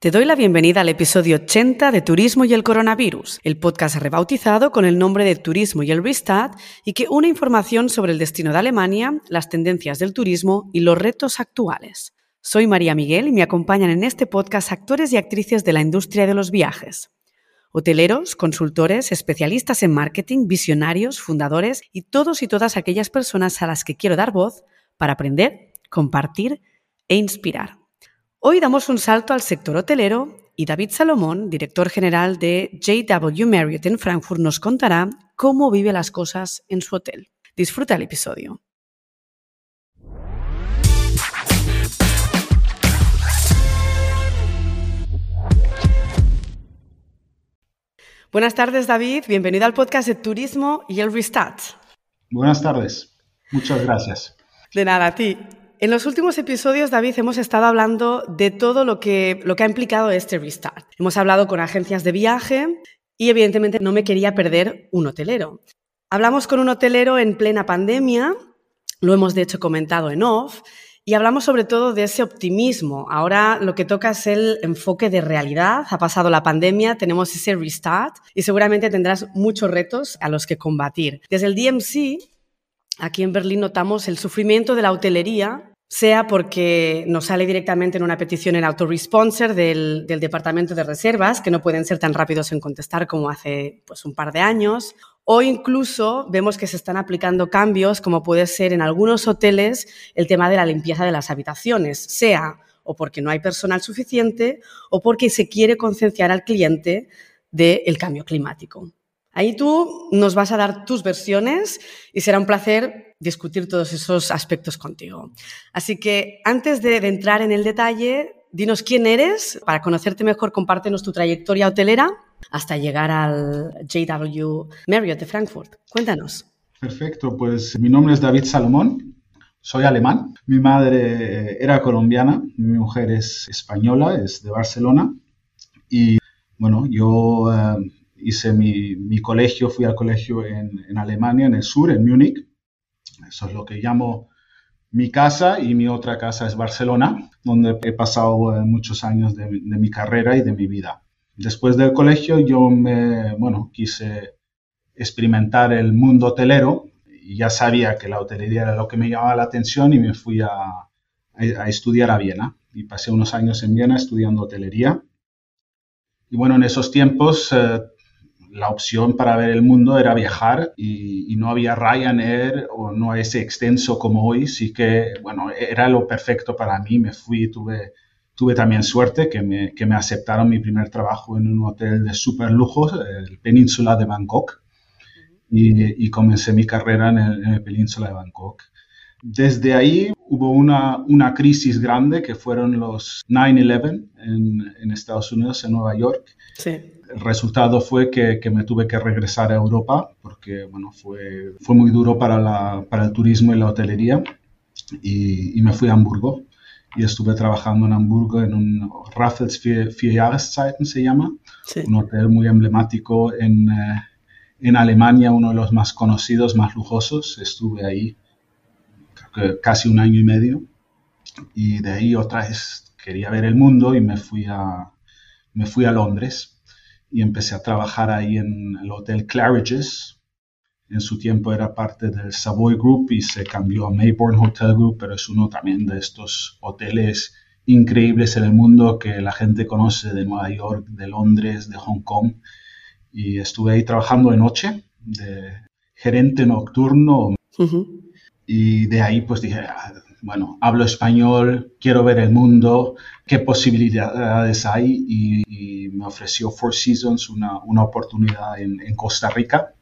Te doy la bienvenida al episodio 80 de Turismo y el Coronavirus, el podcast rebautizado con el nombre de Turismo y el Restart y que une información sobre el destino de Alemania, las tendencias del turismo y los retos actuales. Soy María Miguel y me acompañan en este podcast actores y actrices de la industria de los viajes. Hoteleros, consultores, especialistas en marketing, visionarios, fundadores y todos y todas aquellas personas a las que quiero dar voz para aprender, compartir e inspirar. Hoy damos un salto al sector hotelero y David Salomón, director general de JW Marriott en Frankfurt, nos contará cómo vive las cosas en su hotel. Disfruta el episodio. Buenas tardes, David. Bienvenido al podcast de Turismo y el Restart. Buenas tardes. Muchas gracias. De nada, a ti. En los últimos episodios, David, hemos estado hablando de todo lo que, lo que ha implicado este restart. Hemos hablado con agencias de viaje y evidentemente no me quería perder un hotelero. Hablamos con un hotelero en plena pandemia, lo hemos de hecho comentado en off, y hablamos sobre todo de ese optimismo. Ahora lo que toca es el enfoque de realidad. Ha pasado la pandemia, tenemos ese restart y seguramente tendrás muchos retos a los que combatir. Desde el DMC, aquí en Berlín notamos el sufrimiento de la hotelería sea porque nos sale directamente en una petición en autoresponsor del, del departamento de reservas, que no pueden ser tan rápidos en contestar como hace pues, un par de años, o incluso vemos que se están aplicando cambios, como puede ser en algunos hoteles el tema de la limpieza de las habitaciones, sea o porque no hay personal suficiente o porque se quiere concienciar al cliente del cambio climático. Ahí tú nos vas a dar tus versiones y será un placer discutir todos esos aspectos contigo. Así que antes de, entrar en el detalle, dinos quién eres. Para conocerte mejor, compártenos tu trayectoria hotelera hasta llegar al JW Marriott de Frankfurt. Cuéntanos. Perfecto, pues mi nombre es David Salomón. Soy alemán. Mi madre era colombiana, mi mujer es española, es de Barcelona. Y bueno, yo eh, hice mi, colegio, fui al colegio en, Alemania, en el sur, en Múnich. Eso es lo que llamo mi casa y mi otra casa es Barcelona, donde he pasado eh, muchos años de, mi carrera y de mi vida. Después del colegio yo me, bueno, quise experimentar el mundo hotelero y ya sabía que la hotelería era lo que me llamaba la atención y me fui a, a estudiar a Viena. Y pasé unos años en Viena estudiando hotelería. Y bueno, en esos tiempos eh, la opción para ver el mundo era viajar y, no había Ryanair o no ese extenso como hoy, sí que, bueno, era lo perfecto para mí. Me fui, tuve, tuve también suerte que me, que me aceptaron mi primer trabajo en un hotel de super lujo, el Península de Bangkok, y, y comencé mi carrera en el, en el Península de Bangkok. Desde ahí hubo una, una, crisis grande que fueron los 9-11 en, en, Estados Unidos, en Nueva York. Sí el resultado fue que, que, me tuve que regresar a Europa porque bueno, fue, fue muy duro para, la, para el turismo y la hotelería y, y, me fui a Hamburgo y estuve trabajando en Hamburgo en un Raffles Vier, se llama, un hotel muy emblemático en, eh, en Alemania, uno de los más conocidos, más lujosos. Estuve ahí casi un año y medio y de ahí otra vez quería ver el mundo y me fui a, me fui a Londres y empecé a trabajar ahí en el Hotel Claridge's. En su tiempo era parte del Savoy Group y se cambió a Mayborn Hotel Group, pero es uno también de estos hoteles increíbles en el mundo que la gente conoce de Nueva York, de Londres, de Hong Kong. Y estuve ahí trabajando de noche, de gerente nocturno. Y de ahí pues dije, ah, bueno, hablo español, quiero ver el mundo, qué posibilidades hay y, me ofreció Four Seasons una, una oportunidad en, en, Costa Rica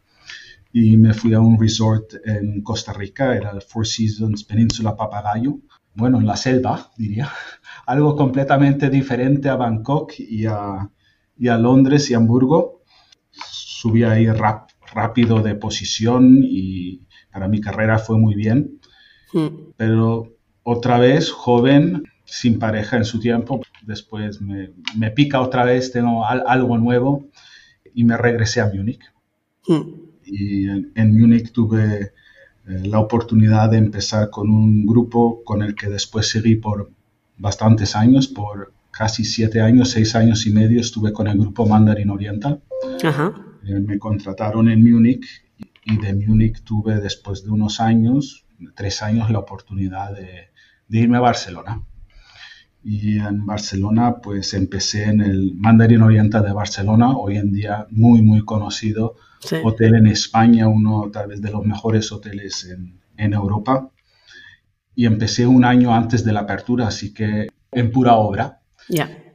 y me fui a un resort en Costa Rica, era el Four Seasons Península Papagayo, bueno, en la selva, diría, algo completamente diferente a Bangkok y a, y a Londres y Hamburgo. Subí ahí rápido de posición y para mi carrera fue muy bien Hmm. Pero otra vez, joven, sin pareja en su tiempo, después me, me pica otra vez, tengo algo nuevo y me regresé a Múnich. Hmm. Y en, en, Múnich tuve eh, la oportunidad de empezar con un grupo con el que después seguí por bastantes años, por casi siete años, seis años y medio estuve con el grupo Mandarin Oriental. Eh, me contrataron en Múnich y de Múnich tuve después de unos años, tres años, la oportunidad de, irme a Barcelona. Y en Barcelona pues empecé en el Mandarin Oriental de Barcelona, hoy en día muy muy conocido, hotel en España, uno tal vez de los mejores hoteles en, en Europa. Y empecé un año antes de la apertura, así que en pura obra.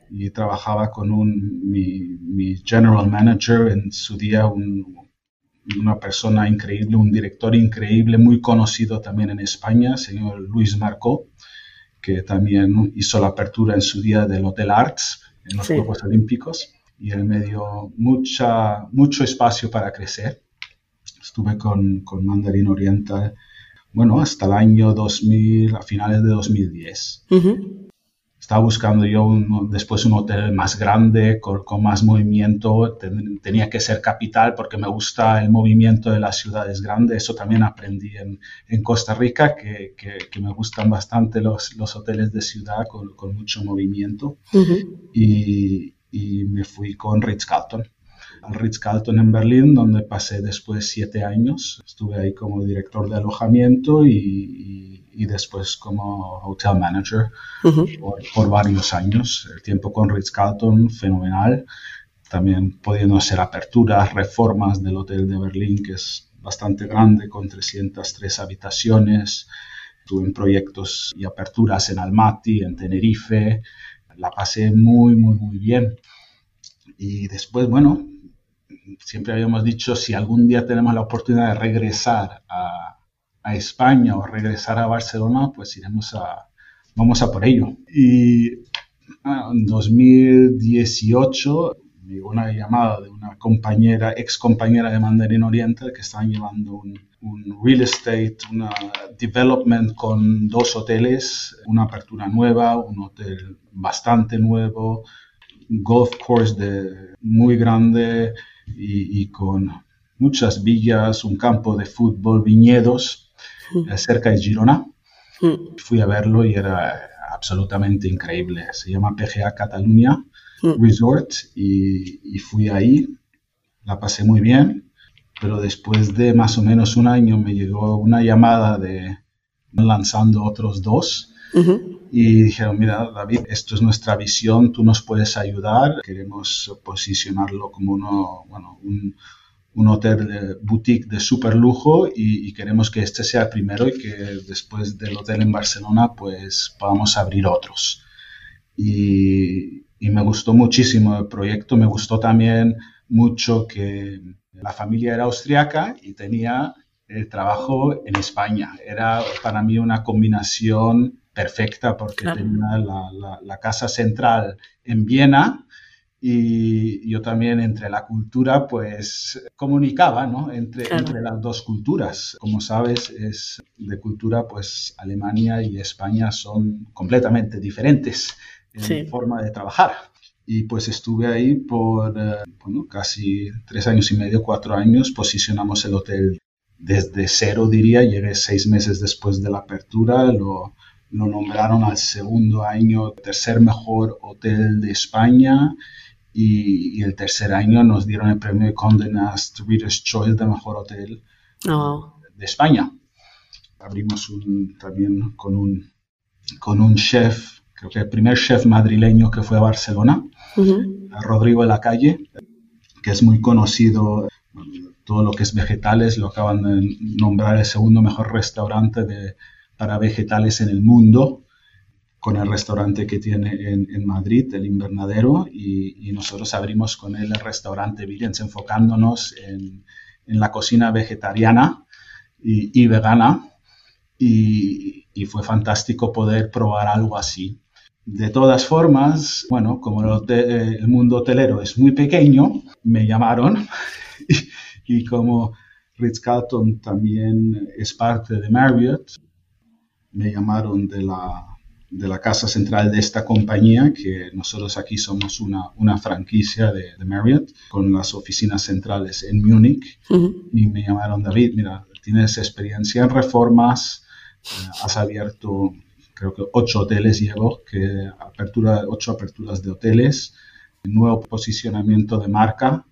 Y trabajaba con un, mi, general manager en su día, una persona increíble, un director increíble, muy conocido también en España, señor Luis Marcó, que también hizo la apertura en su día del Hotel Arts en los Juegos Olímpicos y él me dio mucha, mucho espacio para crecer. Estuve con, con Mandarín Oriental, bueno, hasta el año 2000, a finales de 2010. Estaba buscando yo después un hotel más grande, con, más movimiento. tenía que ser capital porque me gusta el movimiento de las ciudades grandes. Eso también aprendí en, en Costa Rica, que, que, me gustan bastante los, los hoteles de ciudad con, con mucho movimiento. y, y, me fui con Ritz-Carlton al Ritz-Carlton en Berlín, donde pasé después siete años. Estuve ahí como director de alojamiento y, y, después como hotel manager por, varios años. El tiempo con Ritz-Carlton, fenomenal. También pudiendo hacer aperturas, reformas del hotel de Berlín, que es bastante grande, con 303 habitaciones. Tuve en proyectos y aperturas en Almaty, en Tenerife. La pasé muy, muy, muy bien. Y después, bueno, siempre habíamos dicho, si algún día tenemos la oportunidad de regresar a, España o regresar a Barcelona, pues iremos a, vamos a por ello. Y ah, en 2018 me llegó una llamada de una compañera, ex compañera de Mandarin Oriental, que estaban llevando un, un real estate, una development con dos hoteles, una apertura nueva, un hotel bastante nuevo, golf course de muy grande, y, con muchas villas, un campo de fútbol, viñedos mm. cerca de Girona. Mm. Fui a verlo y era absolutamente increíble. Se llama PGA Cataluña mm. Resort y, y fui ahí. La pasé muy bien, pero después de más o menos un año me llegó una llamada de lanzando otros dos y dijeron, mira, David, esto es nuestra visión, tú nos puedes ayudar, queremos posicionarlo como uno, bueno, un, un, hotel de boutique de super lujo y, queremos que este sea el primero y que después del hotel en Barcelona pues podamos abrir otros. Y, y me gustó muchísimo el proyecto, me gustó también mucho que la familia era austriaca y tenía el trabajo en España. Era para mí una combinación perfecta porque tenía la, casa central en Viena y yo también entre la cultura pues comunicaba ¿no? entre, entre las dos culturas. Como sabes, es de cultura pues Alemania y España son completamente diferentes en forma de trabajar. Y pues estuve ahí por eh, bueno, casi tres años y medio, cuatro años, posicionamos el hotel desde cero, diría, llegué seis meses después de la apertura, lo, lo nombraron al segundo año tercer mejor hotel de España y, el tercer año nos dieron el premio de Condé Nast Reader's Choice de mejor hotel oh. de España. Abrimos un, también con un, con un chef, creo que el primer chef madrileño que fue a Barcelona, Rodrigo de la Calle, que es muy conocido todo lo que es vegetales, lo acaban de nombrar el segundo mejor restaurante de, para vegetales en el mundo, con el restaurante que tiene en, Madrid, el Invernadero, y, nosotros abrimos con él el restaurante Villens, enfocándonos en, la cocina vegetariana y, vegana, y, fue fantástico poder probar algo así. De todas formas, bueno, como el, mundo hotelero es muy pequeño, me llamaron y, como Ritz-Carlton también es parte de Marriott, me llamaron de la, de la casa central de esta compañía, que nosotros aquí somos una, una franquicia de, de, Marriott, con las oficinas centrales en Múnich, y me llamaron, David, mira, tienes experiencia en reformas, eh, has abierto creo que ocho hoteles llevo, que apertura, ocho aperturas de hoteles, nuevo posicionamiento de marca,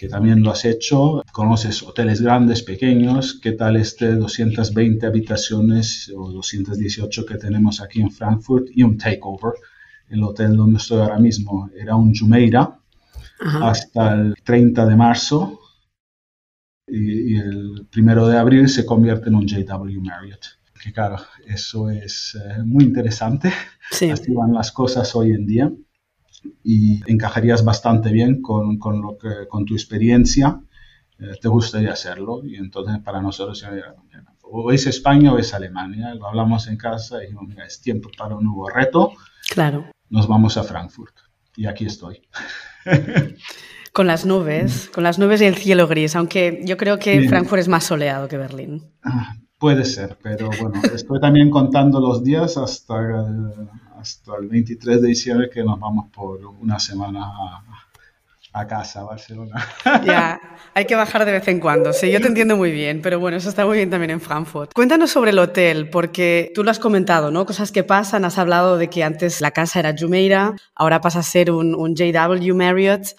que también lo has hecho. Conoces hoteles grandes, pequeños. ¿Qué tal este 220 habitaciones o 218 que tenemos aquí en Frankfurt y un takeover? El hotel donde estoy ahora mismo era un Jumeirah hasta el 30 de marzo y, el primero de abril se convierte en un JW Marriott. Que claro, eso es eh, muy interesante. Así van las cosas hoy en día y encajarías bastante bien con, con, lo que, con tu experiencia. Eh, te gustaría hacerlo y entonces para nosotros o es España o es Alemania. Lo hablamos en casa y dijimos, mira, es tiempo para un nuevo reto. Claro. Nos vamos a Frankfurt y aquí estoy. Con las nubes, con las nubes y el cielo gris, aunque yo creo que Frankfurt es más soleado que Berlín. Ah, puede ser, pero bueno, estoy también contando los días hasta hasta el 23 de diciembre que nos vamos por una semana a, casa, a Barcelona. Ya, hay que bajar de vez en cuando. Sí, yo te entiendo muy bien, pero bueno, eso está muy bien también en Frankfurt. Cuéntanos sobre el hotel, porque tú lo has comentado, ¿no? Cosas que pasan, has hablado de que antes la casa era Jumeirah, ahora pasa a ser un JW Marriott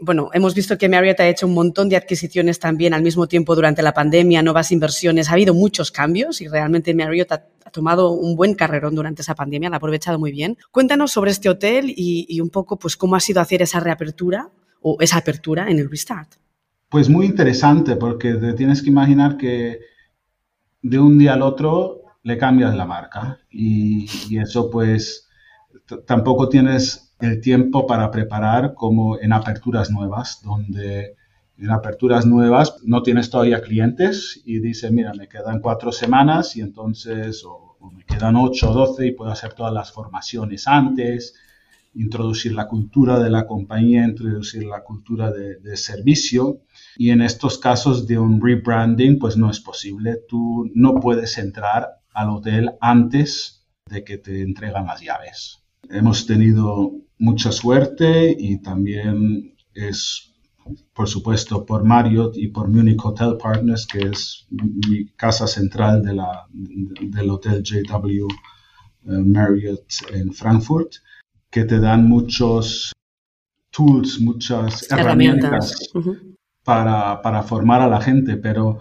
bueno, hemos visto que Marriott ha hecho un montón de adquisiciones también al mismo tiempo durante la pandemia, nuevas inversiones, ha habido muchos cambios y realmente Marriott ha, tomado un buen carrerón durante esa pandemia, la ha aprovechado muy bien. Cuéntanos sobre este hotel y, un poco pues cómo ha sido hacer esa reapertura o esa apertura en el Restart. Pues muy interesante porque te tienes que imaginar que de un día al otro le cambias la marca y, y eso pues tampoco tienes el tiempo para preparar como en aperturas nuevas, donde en aperturas nuevas no tienes todavía clientes y dices, mira, me quedan cuatro semanas y entonces, o, me quedan ocho o doce y puedo hacer todas las formaciones antes, introducir la cultura de la compañía, introducir la cultura de, servicio. Y en estos casos de un rebranding, pues no es posible. Tú no puedes entrar al hotel antes de que te entregan las llaves. Hemos tenido mucha suerte y también es, por supuesto, por Marriott y por Munich Hotel Partners, que es mi casa central de la, del Hotel JW eh, Marriott en Frankfurt, que te dan muchos tools, muchas herramientas, para, para formar a la gente, pero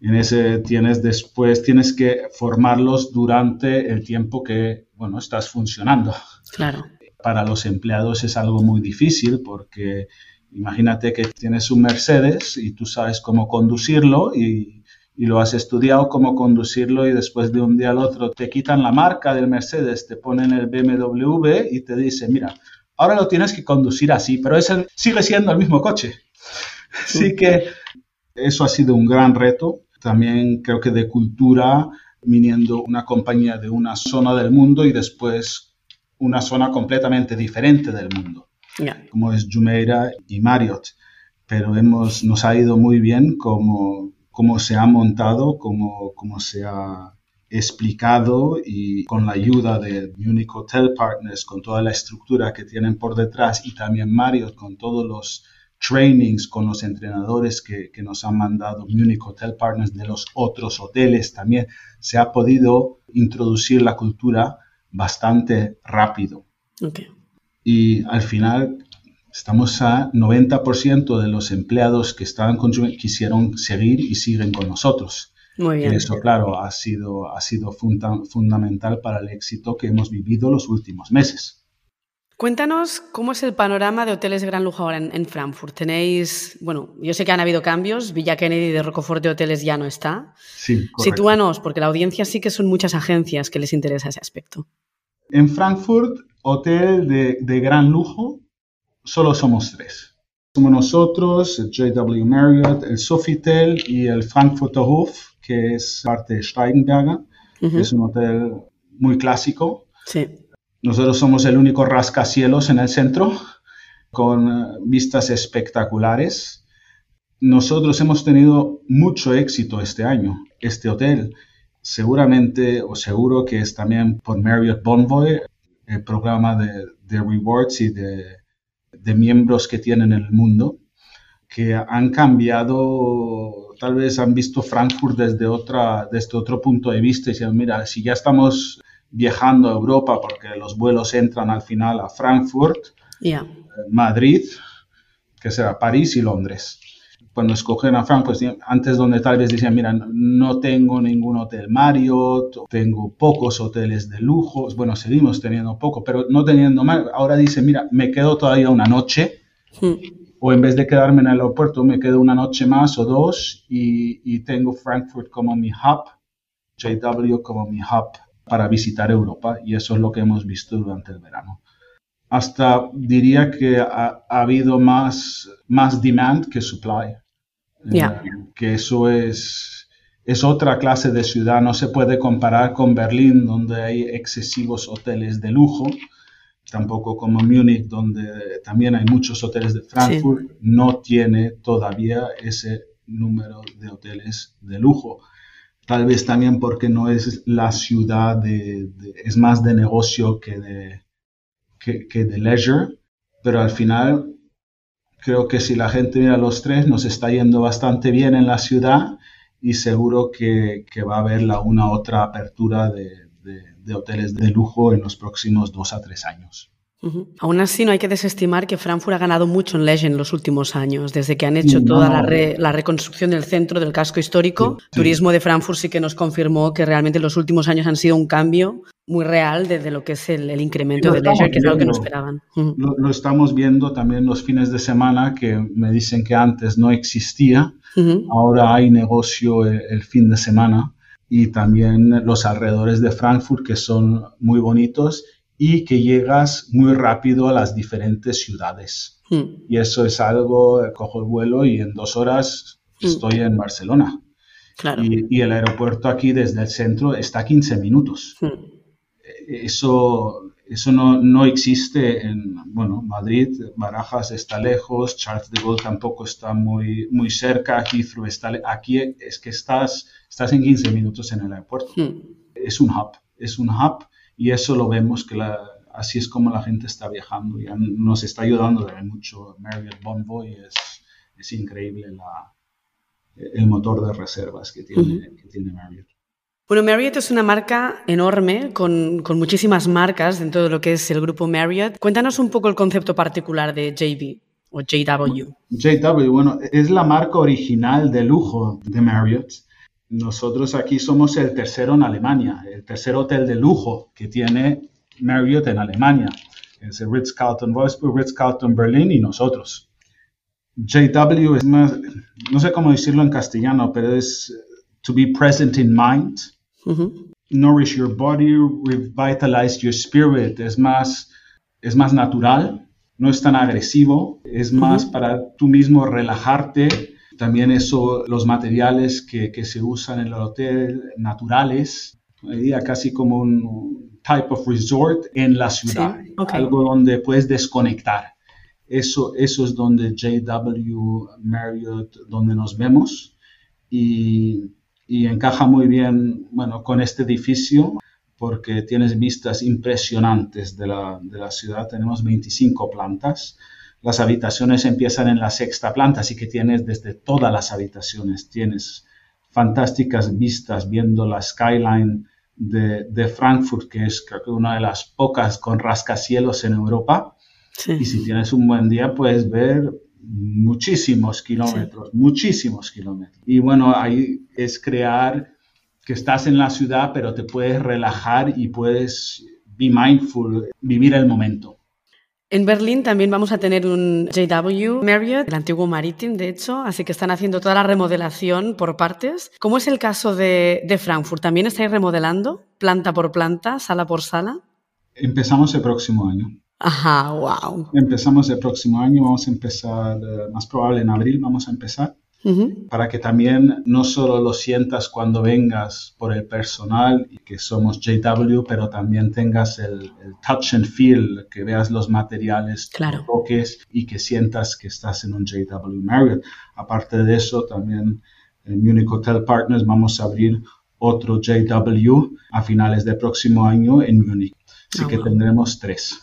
en ese tienes después, tienes que formarlos durante el tiempo que, bueno, estás funcionando. Claro para los empleados es algo muy difícil porque imagínate que tienes un Mercedes y tú sabes cómo conducirlo y, lo has estudiado cómo conducirlo y después de un día al otro te quitan la marca del Mercedes, te ponen el BMW y te dicen, mira, ahora lo tienes que conducir así, pero ese sigue siendo el mismo coche. Así que eso ha sido un gran reto. También creo que de cultura, viniendo una compañía de una zona del mundo y después una zona completamente diferente del mundo, como es Jumeirah y Marriott. Pero hemos, nos ha ido muy bien como, como se ha montado, como, como se ha explicado y con la ayuda de Munich Hotel Partners, con toda la estructura que tienen por detrás y también Marriott con todos los trainings con los entrenadores que, que, nos han mandado Munich Hotel Partners de los otros hoteles también, se ha podido introducir la cultura bastante rápido. Y al final estamos a 90% de los empleados que estaban con quisieron seguir y siguen con nosotros. Muy bien. Y eso, claro, ha sido, ha sido fundamental para el éxito que hemos vivido los últimos meses. Cuéntanos cómo es el panorama de hoteles de gran lujo ahora en, Frankfurt. Tenéis, bueno, yo sé que han habido cambios, Villa Kennedy de Rocofort de Hoteles ya no está. Sí, Sitúanos, porque la audiencia sí que son muchas agencias que les interesa ese aspecto. En Frankfurt, hotel de, de gran lujo, solo somos tres. Somos nosotros, el JW Marriott, el Sofitel y el Frankfurter Hof, que es parte de Steigenberger. Es un hotel muy clásico. Sí nosotros somos el único rascacielos en el centro, con eh, vistas espectaculares. Nosotros hemos tenido mucho éxito este año. Este hotel, seguramente o seguro que es también por Marriott Bonvoy, el programa de, rewards y de, miembros que tienen en el mundo, que han cambiado, tal vez han visto Frankfurt desde, otra, desde otro punto de vista y dicen, mira, si ya estamos viajando a Europa porque los vuelos entran al final a Frankfurt, yeah. Madrid, que será París y Londres. Cuando escogen a Frankfurt, pues, antes donde tal vez decían, mira, no tengo ningún hotel Marriott, tengo pocos hoteles de lujo, bueno, seguimos teniendo poco, pero no teniendo más, ahora dicen, mira, me quedo todavía una noche, Hmm. o en vez de quedarme en el aeropuerto, me quedo una noche más o dos y, y tengo Frankfurt como mi hub, JW como mi hub para visitar Europa y eso es lo que hemos visto durante el verano. Hasta diría que ha, ha habido más, más demand que supply. Eh, que eso es, es otra clase de ciudad, no se puede comparar con Berlín, donde hay excesivos hoteles de lujo, tampoco como Múnich, donde también hay muchos hoteles de Frankfurt, no tiene todavía ese número de hoteles de lujo. Tal vez también porque no es la ciudad de, es más de negocio que de, que, de leisure, pero al final creo que si la gente mira los tres, nos está yendo bastante bien en la ciudad y seguro que, va a haber la una otra apertura de- de hoteles de lujo en los próximos dos a tres años. Ujú. Aún así, no hay que desestimar que Frankfurt ha ganado mucho en Leisure en los últimos años, desde que han hecho No. toda la, re- la reconstrucción del centro del casco histórico. Sí, sí. Turismo de Frankfurt sí que nos confirmó que realmente los últimos años han sido un cambio muy real de, de lo que es el, el incremento de Leisure, que es algo que no esperaban. Lo, lo estamos viendo también los fines de semana que me dicen que antes no existía, ahora hay negocio el, el fin de semana y también los alrededores de Frankfurt que son muy bonitos y que llegas muy rápido a las diferentes ciudades. Ujú. Y eso es algo, eh, cojo el vuelo y en dos horas Mm. estoy en Barcelona. Claro. Y, y el aeropuerto aquí desde el centro está a 15 minutos. Ujú. Eso, eso no, no existe en, bueno, Madrid, Barajas está lejos, Charles de Gaulle tampoco está muy, muy cerca, Heathrow está, aquí es que estás, estás en 15 minutos en el aeropuerto. Es un hub, es un hub y eso lo vemos que la, así es como la gente está viajando. Ya nos está ayudando también mucho Marriott Bonvoy, es, es increíble la, el motor de reservas que tiene, que tiene Marriott. Bueno, Marriott es una marca enorme, con, con muchísimas marcas dentro de lo que es el grupo Marriott. Cuéntanos un poco el concepto particular de JB o JW. JW, bueno, es la marca original de lujo de Marriott. Nosotros aquí somos el tercero en Alemania, el tercer hotel de lujo que tiene Marriott en Alemania. Es el Ritz-Carlton Wolfsburg, Ritz-Carlton Berlin y nosotros. JW es más, no sé cómo decirlo en castellano, pero es to be present in mind, nourish your body, revitalize your spirit. Es más, es más natural, no es tan agresivo, es más para tú mismo relajarte. También eso, los materiales que, que se usan en el hotel, naturales, diría casi como un type of resort en la ciudad, Sí, algo donde puedes desconectar. Eso, eso es donde JW Marriott, donde nos vemos y, y encaja muy bien, bueno, con este edificio porque tienes vistas impresionantes de la, de la ciudad. Tenemos 25 plantas. Las habitaciones empiezan en la sexta planta, así que tienes desde todas las habitaciones, tienes fantásticas vistas viendo la skyline de, de Frankfurt, que es creo que una de las pocas con rascacielos en Europa. Y Sí. si tienes un buen día, puedes ver muchísimos kilómetros, muchísimos kilómetros. Y bueno, ahí es crear que estás en la ciudad, pero te puedes relajar y puedes be mindful, vivir el momento. En Berlín también vamos a tener un JW Marriott, el antiguo Maritim, de hecho, así que están haciendo toda la remodelación por partes. ¿Cómo es el caso de, de Frankfurt? ¿También estáis remodelando planta por planta, sala por sala? Empezamos el próximo año. Ajá, wow. Empezamos el próximo año, vamos a empezar, eh, más probable en abril vamos a empezar, Para que también no solo lo sientas cuando vengas por el personal, y que somos JW, pero también tengas el, el touch and feel, que veas los materiales, Claro. toques y que sientas que estás en un JW Marriott. Aparte de eso, también en Munich Hotel Partners vamos a abrir otro JW a finales del próximo año en Munich. Así Ah, que wow. tendremos tres.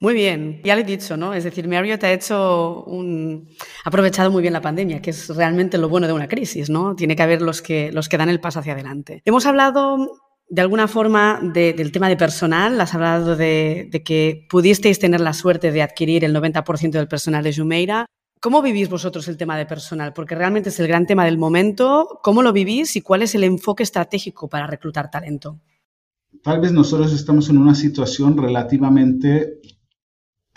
Muy bien, ya lo he dicho, ¿no? Es decir, Marriott ha hecho un... ha aprovechado muy bien la pandemia, que es realmente lo bueno de una crisis, ¿no? Tiene que haber los que, los que dan el paso hacia adelante. Hemos hablado de alguna forma del tema de personal, has hablado de, que pudisteis tener la suerte de adquirir el 90% del personal de Jumeira. ¿Cómo vivís vosotros el tema de personal? Porque realmente es el gran tema del momento. ¿Cómo lo vivís y cuál es el enfoque estratégico para reclutar talento? Tal vez nosotros estamos en una situación relativamente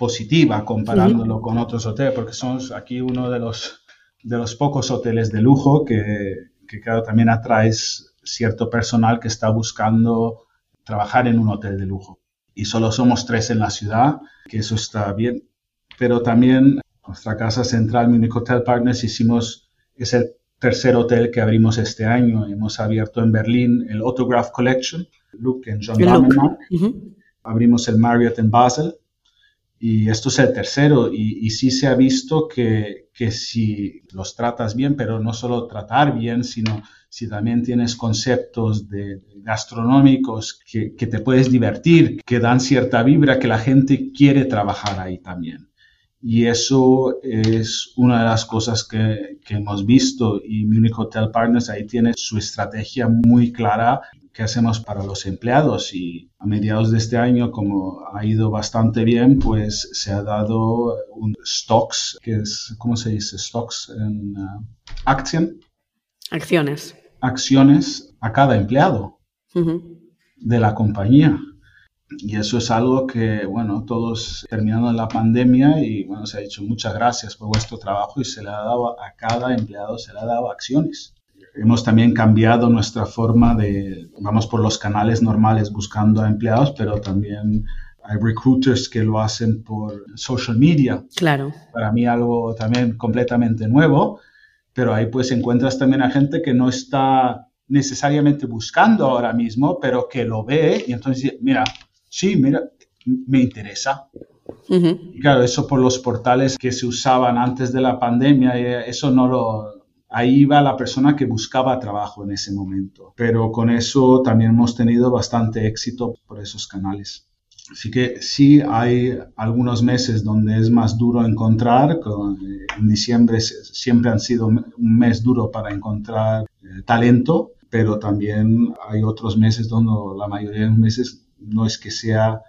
positiva comparándolo con otros hoteles, porque somos aquí uno de los, de los pocos hoteles de lujo que, que claro, también atraes cierto personal que está buscando trabajar en un hotel de lujo. Y solo somos tres en la ciudad, que eso está bien. Pero también nuestra casa central, Munich Hotel Partners, hicimos, es el tercer hotel que abrimos este año. Hemos abierto en Berlín el Autograph Collection, Look en John Damenmark. Abrimos el Marriott en Basel. Y esto es el tercero. Y, y sí se ha visto que, que si los tratas bien, pero no solo tratar bien, sino si también tienes conceptos de, gastronómicos que, te puedes divertir, que dan cierta vibra, que la gente quiere trabajar ahí también. Y eso es una de las cosas que, hemos visto y Munich Hotel Partners ahí tiene su estrategia muy clara que hacemos para los empleados y a mediados de este año, como ha ido bastante bien, pues se ha dado un stocks, que es, ¿cómo se dice? Stocks en uh, acción. Acciones acciones a cada empleado de la compañía. Y eso es algo que, bueno, todos terminando la pandemia y, bueno, se ha dicho muchas gracias por vuestro trabajo y se le ha dado a cada empleado, se le ha dado acciones. Hemos también cambiado nuestra forma de, vamos por los canales normales buscando a empleados, pero también hay recruiters que lo hacen por social media. Claro. Para mí algo también completamente nuevo pero ahí pues encuentras también a gente que no está necesariamente buscando ahora mismo, pero que lo ve y entonces, mira, sí, mira, me interesa. Y claro, eso por los portales que se usaban antes de la pandemia, eh, eso no lo... Ahí iba la persona que buscaba trabajo en ese momento. Pero con eso también hemos tenido bastante éxito por esos canales. Así que sí hay algunos meses donde es más duro encontrar. En diciembre siempre han sido un mes duro para encontrar eh, talento, pero también hay otros meses donde la mayoría de los meses no es que sea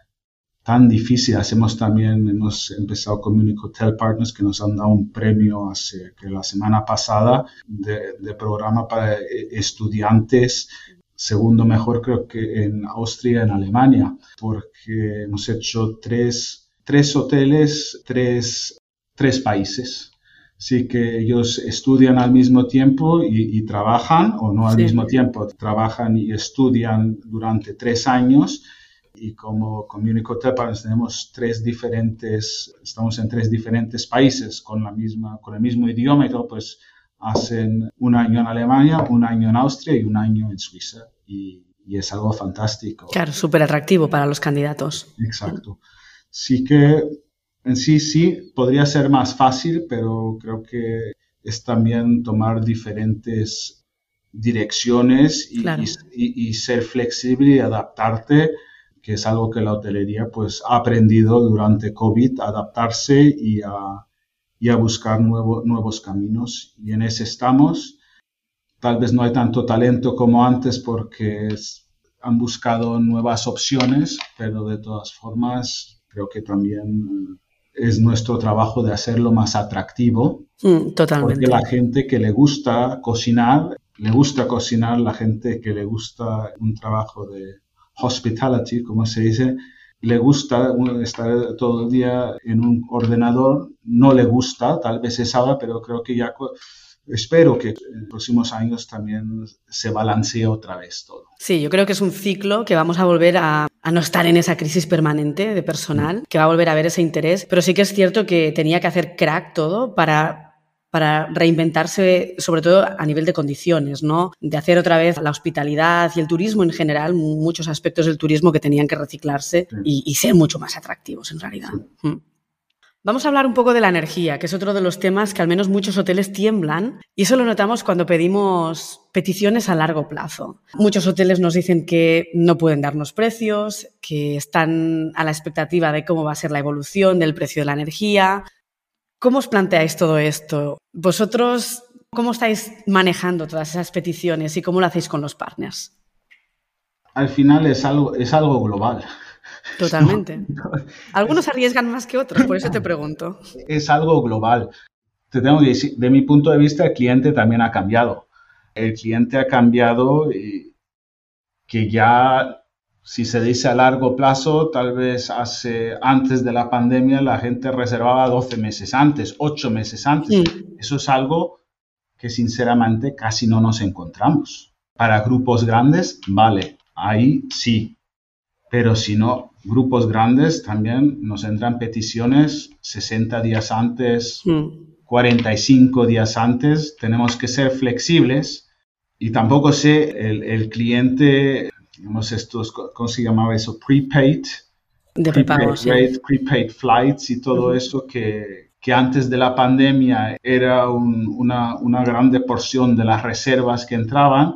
tan difícil. Hacemos también, hemos empezado con Munich Hotel Partners que nos han dado un premio hace que la semana pasada de, de programa para estudiantes segundo mejor creo que en Austria, en Alemania, porque hemos hecho tres, tres hoteles, tres, tres países. Así que ellos estudian al mismo tiempo y, trabajan, o no al mismo tiempo, trabajan y estudian durante tres años. Y como Community Hotel tenemos tres diferentes, estamos en tres diferentes países con, la misma, con el mismo idioma y todo, pues hacen un año en Alemania, un año en Austria y un año en Suiza. Y, es algo fantástico. Claro, súper atractivo para los candidatos. Exacto. Sí que en sí, sí, podría ser más fácil, pero creo que es también tomar diferentes direcciones y, y, ser flexible y adaptarte, que es algo que la hotelería pues ha aprendido durante COVID, adaptarse y a, y a buscar nuevos caminos. Y en ese estamos. Tal vez no hay tanto talento como antes porque han buscado nuevas opciones, pero de todas formas creo que también es nuestro trabajo de hacerlo más atractivo. Mm, totalmente. Porque la gente que le gusta cocinar, le gusta cocinar, la gente que le gusta un trabajo de hospitality, como se dice, le gusta estar todo el día en un ordenador, no le gusta, tal vez se sabe, pero creo que ya espero que en los próximos años también se balancee otra vez todo. Sí, yo creo que es un ciclo que vamos a volver a, a, no estar en esa crisis permanente de personal, que va a volver a haber ese interés, pero sí que es cierto que tenía que hacer crack todo para para reinventarse, sobre todo a nivel de condiciones, ¿no? De hacer otra vez la hospitalidad y el turismo en general, muchos aspectos del turismo que tenían que reciclarse y, ser mucho más atractivos en realidad. Mm. Vamos a hablar un poco de la energía, que es otro de los temas que al menos muchos hoteles tiemblan y eso lo notamos cuando pedimos peticiones a largo plazo. Muchos hoteles nos dicen que no pueden darnos precios, que están a la expectativa de cómo va a ser la evolución del precio de la energía, ¿Cómo os planteáis todo esto? ¿Vosotros cómo estáis manejando todas esas peticiones y cómo lo hacéis con los partners? al final es algo, es algo global. Totalmente. Algunos arriesgan más que otros, por eso te pregunto. Es algo global. Te tengo que decir, de mi punto de vista, el cliente también ha cambiado. El cliente ha cambiado y que ya si se dice a largo plazo, tal vez hace antes de la pandemia la gente reservaba 12 meses antes, 8 meses antes. Eso es algo que sinceramente casi no nos encontramos. Para grupos grandes, vale, ahí sí. Pero si no, grupos grandes también nos entran peticiones 60 días antes, 45 días antes. Tenemos que ser flexibles y tampoco sé el, el cliente tenemos estos, ¿cómo se llamaba eso? Prepaid. De prepaid, prepaid flights y todo eso que, que, antes de la pandemia era una, una grande porción de las reservas que entraban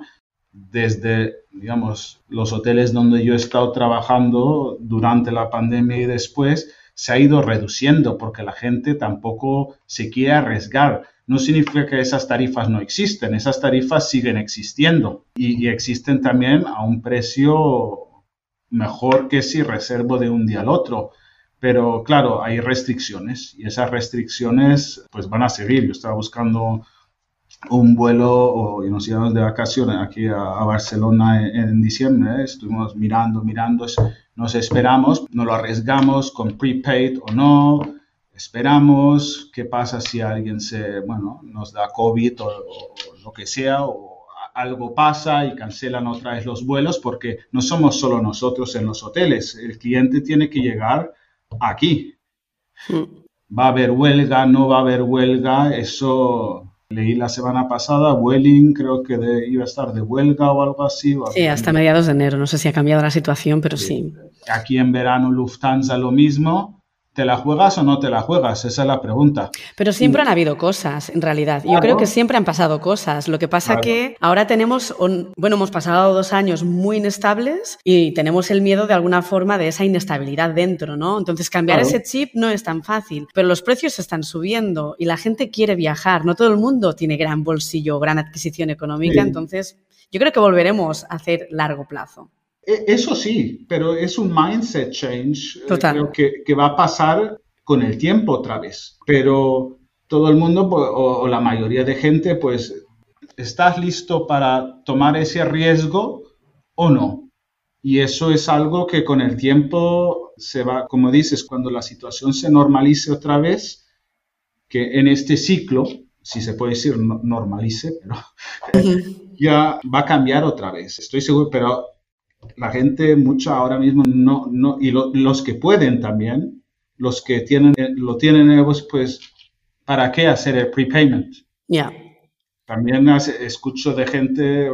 desde, digamos, los hoteles donde yo he estado trabajando durante la pandemia y después, se ha ido reduciendo porque la gente tampoco se quiere arriesgar no significa que esas tarifas no existen, esas tarifas siguen existiendo y, existen también a un precio mejor que si reservo de un día al otro. Pero claro, hay restricciones y esas restricciones pues van a seguir. Yo estaba buscando un vuelo y nos íbamos de vacaciones aquí a, Barcelona en, diciembre. Estuvimos mirando, mirando, nos esperamos, no lo arriesgamos con prepaid o no esperamos, qué pasa si alguien se, bueno, nos da COVID o, lo que sea, o algo pasa y cancelan otra vez los vuelos, porque no somos solo nosotros en los hoteles, el cliente tiene que llegar aquí. Va a haber huelga, no va a haber huelga, eso leí la semana pasada, Welling creo que iba a estar de huelga o algo así. sí, hasta mediados de enero, no sé si ha cambiado la situación, pero sí. Aquí en verano Lufthansa lo mismo ¿Te la juegas o no te la juegas? Esa es la pregunta. Pero siempre han habido cosas, en realidad. Yo creo que siempre han pasado cosas. Lo que pasa que ahora tenemos, bueno, hemos pasado dos años muy inestables y tenemos el miedo de alguna forma de esa inestabilidad dentro, ¿no? Entonces cambiar ese chip no es tan fácil, pero los precios están subiendo y la gente quiere viajar. No todo el mundo tiene gran bolsillo, gran adquisición económica, entonces yo creo que volveremos a hacer largo plazo. E, eso sí, pero es un mindset change eh, Creo que, va a pasar con el tiempo otra vez. Pero todo el mundo o, la mayoría de gente, pues, ¿estás listo para tomar ese riesgo o no? Y eso es algo que con el tiempo se va, como dices, cuando la situación se normalice otra vez, que en este ciclo, si se puede decir normalice, pero ya va a cambiar otra vez. Estoy seguro, pero la gente mucha ahora mismo no, no y los que pueden también, los que tienen, lo tienen ellos, pues, ¿para qué hacer el prepayment? Ya. También escucho de gente,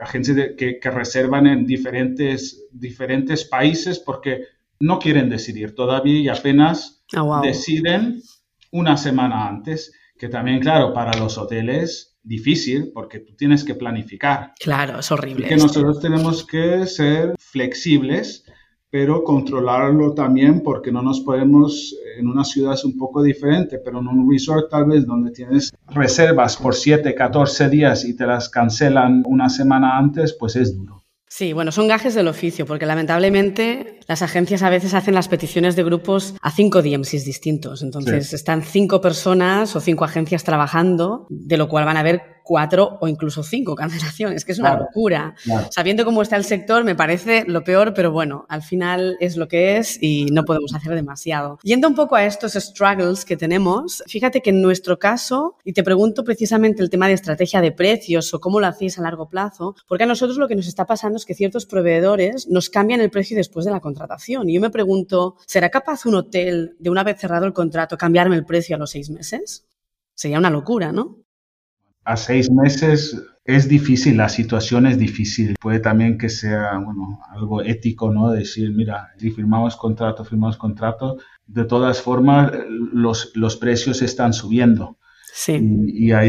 agencias que, que, reservan en diferentes, diferentes países porque no quieren decidir todavía y apenas ah, deciden una semana antes, que también, claro, para los hoteles difícil porque tú tienes que planificar. Claro, es horrible. que nosotros tenemos que ser flexibles, pero controlarlo también porque no nos podemos, en una ciudad es un poco diferente, pero en un resort tal vez donde tienes reservas por 7, 14 días y te las cancelan una semana antes, pues es duro. Sí, bueno, son gajes del oficio, porque lamentablemente las agencias a veces hacen las peticiones de grupos a cinco DMCs distintos. Entonces están cinco personas o cinco agencias trabajando, de lo cual van a haber cuatro o incluso cinco cancelaciones, que es una locura. Sabiendo cómo está el sector, me parece lo peor, pero bueno, al final es lo que es y no podemos hacer demasiado. Yendo un poco a estos struggles que tenemos, fíjate que en nuestro caso, y te pregunto precisamente el tema de estrategia de precios o cómo lo hacéis a largo plazo, porque a nosotros lo que nos está pasando es que ciertos proveedores nos cambian el precio después de la contratación. Y yo me pregunto, ¿será capaz un hotel, de una vez cerrado el contrato, cambiarme el precio a los seis meses? Sería una locura, ¿no? A seis meses es difícil, la situación es difícil. Puede también que sea bueno, algo ético, ¿no? Decir, mira, si firmamos contrato, firmamos contrato, de todas formas los, los precios están subiendo. Sí. Y, hay,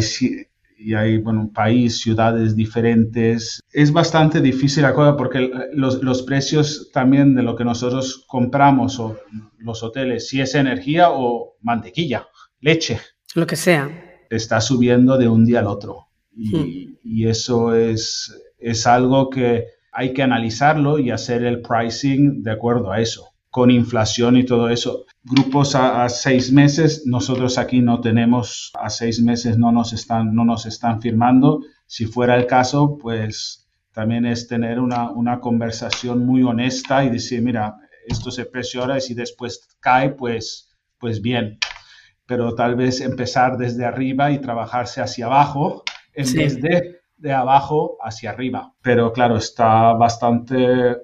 y hay, bueno, un país, ciudades diferentes. Es bastante difícil la cosa porque los, los precios también de lo que nosotros compramos o los hoteles, si es energía o mantequilla, leche. Lo que sea está subiendo de un día al otro. Y, hmm. eso es, es algo que hay que analizarlo y hacer el pricing de acuerdo a eso, con inflación y todo eso. Grupos a, seis meses, nosotros aquí no tenemos, a seis meses no nos están, no nos están firmando. Si fuera el caso, pues también es tener una, una conversación muy honesta y decir, mira, esto se presiona y si después cae, pues, pues bien. Pero tal vez empezar desde arriba y trabajarse hacia abajo en vez de de abajo hacia arriba. Pero claro, está bastante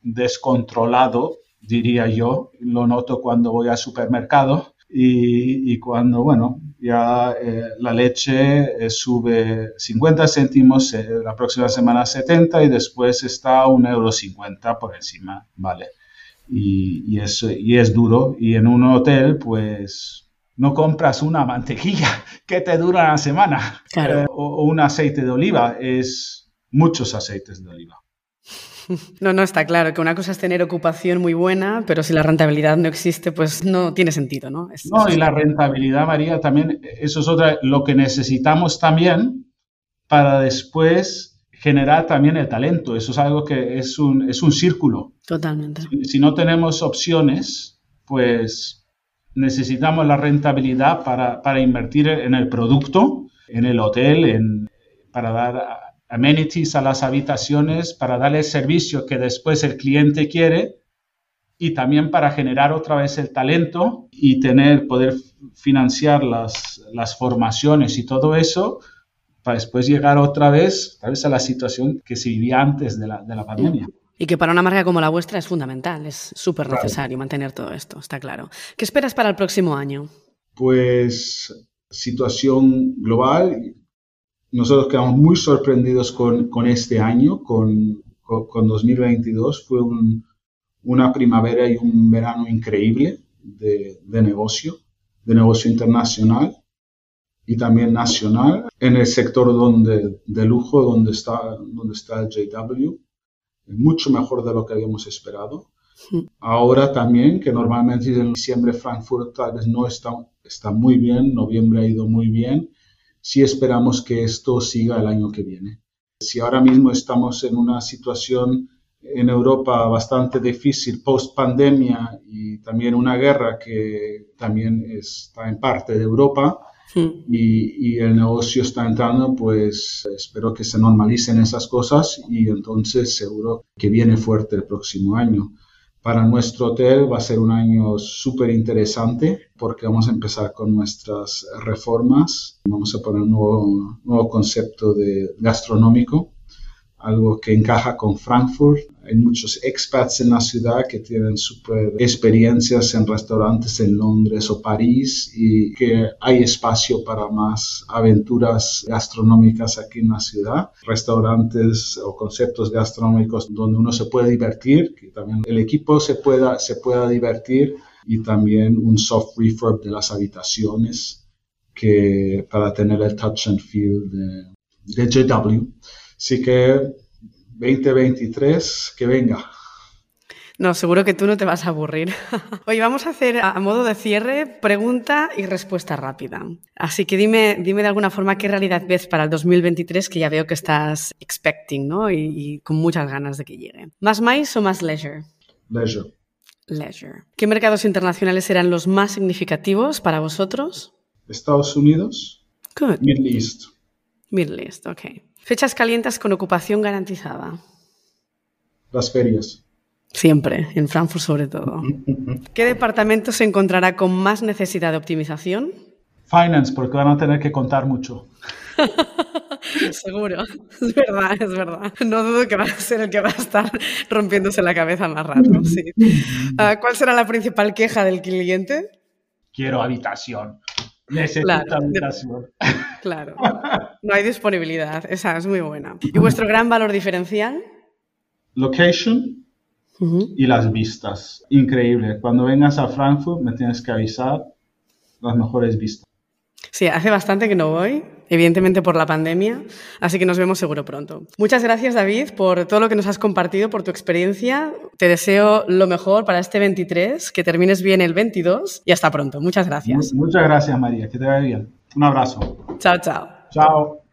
descontrolado, diría yo. Lo noto cuando voy al supermercado y, cuando, bueno, ya eh, la leche eh, sube 50 céntimos, eh, la próxima semana 70 y después está 1,50 euro por encima, ¿vale? Y, y, y es duro. Y en un hotel, pues no compras una mantequilla que te dura una semana eh, o, un aceite de oliva, es muchos aceites de oliva. No, no, está claro que una cosa es tener ocupación muy buena, pero si la rentabilidad no existe, pues no tiene sentido, ¿no? no, y la rentabilidad, María, también, eso es otra, lo que necesitamos también para después generar también el talento. Eso es algo que es un, es un círculo. Totalmente. si no tenemos opciones, pues necesitamos la rentabilidad para, invertir en el producto, en el hotel, en, para dar amenities a las habitaciones, para darle el servicio que después el cliente quiere y también para generar otra vez el talento y tener, poder financiar las, las formaciones y todo eso para después llegar otra vez, tal vez a la situación que se vivía antes de la, de la pandemia. Y que para una marca como la vuestra es fundamental, es súper necesario mantener todo esto, está claro. ¿Qué esperas para el próximo año? Pues situación global. Nosotros quedamos muy sorprendidos con, con este año, con, con, 2022. Fue una primavera y un verano increíble de, de negocio, de negocio internacional y también nacional en el sector donde, de lujo donde está, donde está el JW mucho mejor de lo que habíamos esperado. Ahora también, que normalmente en diciembre Frankfurt tal vez no está, está muy bien, noviembre ha ido muy bien, sí esperamos que esto siga el año que viene. Si ahora mismo estamos en una situación en Europa bastante difícil post pandemia y también una guerra que también está en parte de Europa, y, el negocio está entrando, pues espero que se normalicen esas cosas y entonces seguro que viene fuerte el próximo año. Para nuestro hotel va a ser un año súper interesante porque vamos a empezar con nuestras reformas. Vamos a poner un nuevo, nuevo concepto de gastronómico algo que encaja con Frankfurt. Hay muchos expats en la ciudad que tienen super experiencias en restaurantes en Londres o París y que hay espacio para más aventuras gastronómicas aquí en la ciudad. Restaurantes o conceptos gastronómicos donde uno se puede divertir, que también el equipo se pueda, se pueda divertir y también un soft refurb de las habitaciones que para tener el touch and feel de, de JW. Así que 2023, que venga. No, seguro que tú no te vas a aburrir. Hoy vamos a hacer a modo de cierre pregunta y respuesta rápida. Así que dime, dime de alguna forma qué realidad ves para el 2023, que ya veo que estás expecting, ¿no? Y, y con muchas ganas de que llegue. ¿Más MICE o más leisure? Leisure. Leisure. ¿Qué mercados internacionales serán los más significativos para vosotros? Estados Unidos. Good. Middle East. Middle East, ok. Fechas calientes con ocupación garantizada. Las ferias. Siempre, en Frankfurt sobre todo. ¿Qué departamento se encontrará con más necesidad de optimización? Finance, porque van a tener que contar mucho. Seguro, es verdad, es verdad. No dudo que va a ser el que va a estar rompiéndose la cabeza más rato. Ah, ¿Cuál será la principal queja del cliente? Quiero habitación. Necesito habitación. Claro, no hay disponibilidad, esa es muy buena. ¿Y vuestro gran valor diferencial? Location y las vistas. Increíble. Cuando vengas a Frankfurt me tienes que avisar las mejores vistas. Sí, hace bastante que no voy, evidentemente por la pandemia, así que nos vemos seguro pronto. Muchas gracias David por todo lo que nos has compartido, por tu experiencia. Te deseo lo mejor para este 23, que termines bien el 22 y hasta pronto. Muchas gracias. Muchas gracias María, que te vaya bien. Un abrazo. Chao, chao. Chao.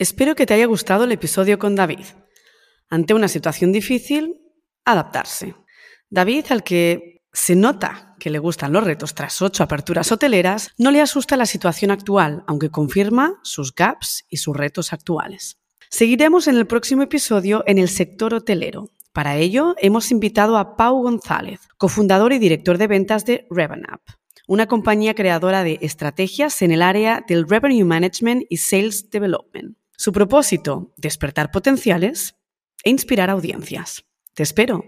Espero que te haya gustado el episodio con David. Ante una situación difícil, adaptarse. David, al que se nota que le gustan los retos tras ocho aperturas hoteleras, no le asusta la situación actual, aunque confirma sus gaps y sus retos actuales. Seguiremos en el próximo episodio en el sector hotelero. Para ello, hemos invitado a Pau González, cofundador y director de ventas de RevenUp, una compañía creadora de estrategias en el área del Revenue Management y Sales Development. Su propósito, despertar potenciales e inspirar audiencias. Te espero